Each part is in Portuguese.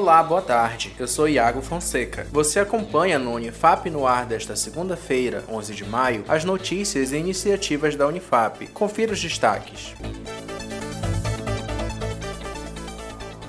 Olá, boa tarde. Eu sou Iago Fonseca. Você acompanha no Unifap no ar desta segunda-feira, 11 de maio, as notícias e iniciativas da Unifap. Confira os destaques.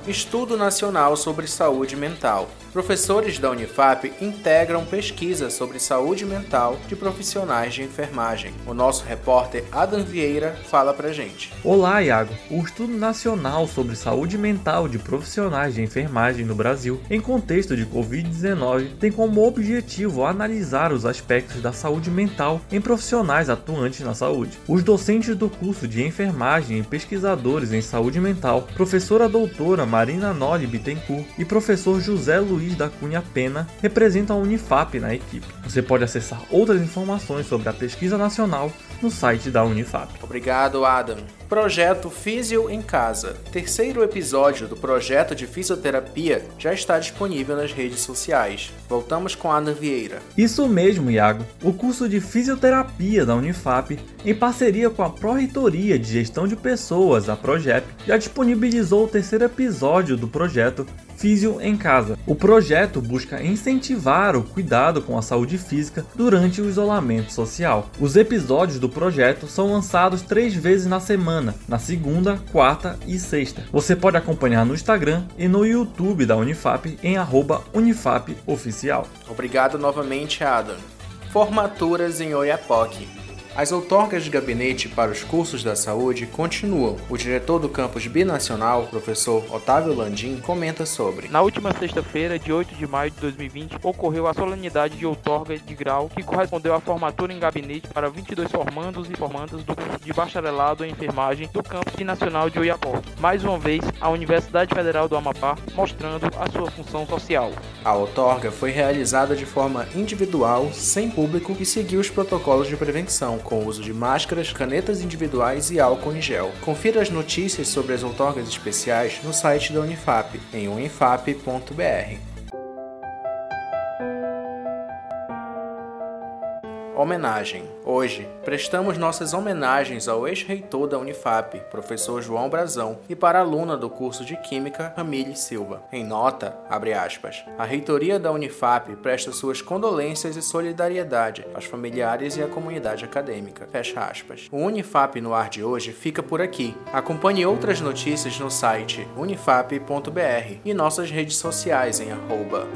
Estudo Nacional sobre Saúde Mental. Professores da Unifap integram pesquisa sobre saúde mental de profissionais de enfermagem. O nosso repórter Adam Vieira fala pra gente. Olá, Iago. O Estudo Nacional sobre Saúde Mental de Profissionais de Enfermagem no Brasil, em contexto de Covid-19, tem como objetivo analisar os aspectos da saúde mental em profissionais atuantes na saúde. Os docentes do curso de enfermagem e pesquisadores em saúde mental, professora doutora Marina Noli Bittencourt e professor José Luiz Luiz da Cunha Pena representam a Unifap na equipe. Você pode acessar outras informações sobre a pesquisa nacional no site da Unifap. Obrigado, Adam. Projeto Físio em Casa. Terceiro episódio do projeto de fisioterapia já está disponível nas redes sociais. Voltamos com Adam Vieira. Isso mesmo, Iago. O curso de fisioterapia da Unifap, em parceria com a Pró-Reitoria de Gestão de Pessoas, a Progep, já disponibilizou o terceiro episódio do projeto Físio em Casa. O projeto busca incentivar o cuidado com a saúde física durante o isolamento social. Os episódios do projeto são lançados três vezes na semana, na segunda, quarta e sexta. Você pode acompanhar no Instagram e no YouTube da Unifap em @unifapoficial. Obrigado novamente, Adam. Formaturas em Oiapoque. As outorgas de gabinete para os cursos da saúde continuam. O diretor do campus binacional, professor Otávio Landim, comenta sobre. Na última sexta-feira, de 8 de maio de 2020, ocorreu a solenidade de outorga de grau que correspondeu à formatura em gabinete para 22 formandos e formandas do curso de bacharelado em enfermagem do campus binacional de Oiapoque. Mais uma vez, a Universidade Federal do Amapá mostrando a sua função social. A outorga foi realizada de forma individual, sem público e seguiu os protocolos de prevenção com o uso de máscaras, canetas individuais e álcool em gel. Confira as notícias sobre as outorgas especiais no site da Unifap, em unifap.br. Homenagem. Hoje, prestamos nossas homenagens ao ex-reitor da Unifap, professor João Brazão, e para a aluna do curso de Química, Camille Silva. Em nota, abre aspas, a reitoria da Unifap presta suas condolências e solidariedade aos familiares e à comunidade acadêmica. Fecha aspas. O Unifap no ar de hoje fica por aqui. Acompanhe outras notícias no site unifap.br e nossas redes sociais em arroba.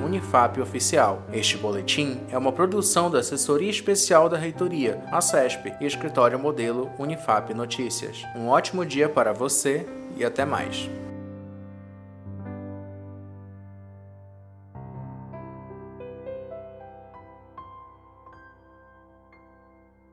Este boletim é uma produção da Assessoria Especial Oficial da Reitoria, a CESP e Escritório Modelo Unifap Notícias. Um ótimo dia para você e até mais.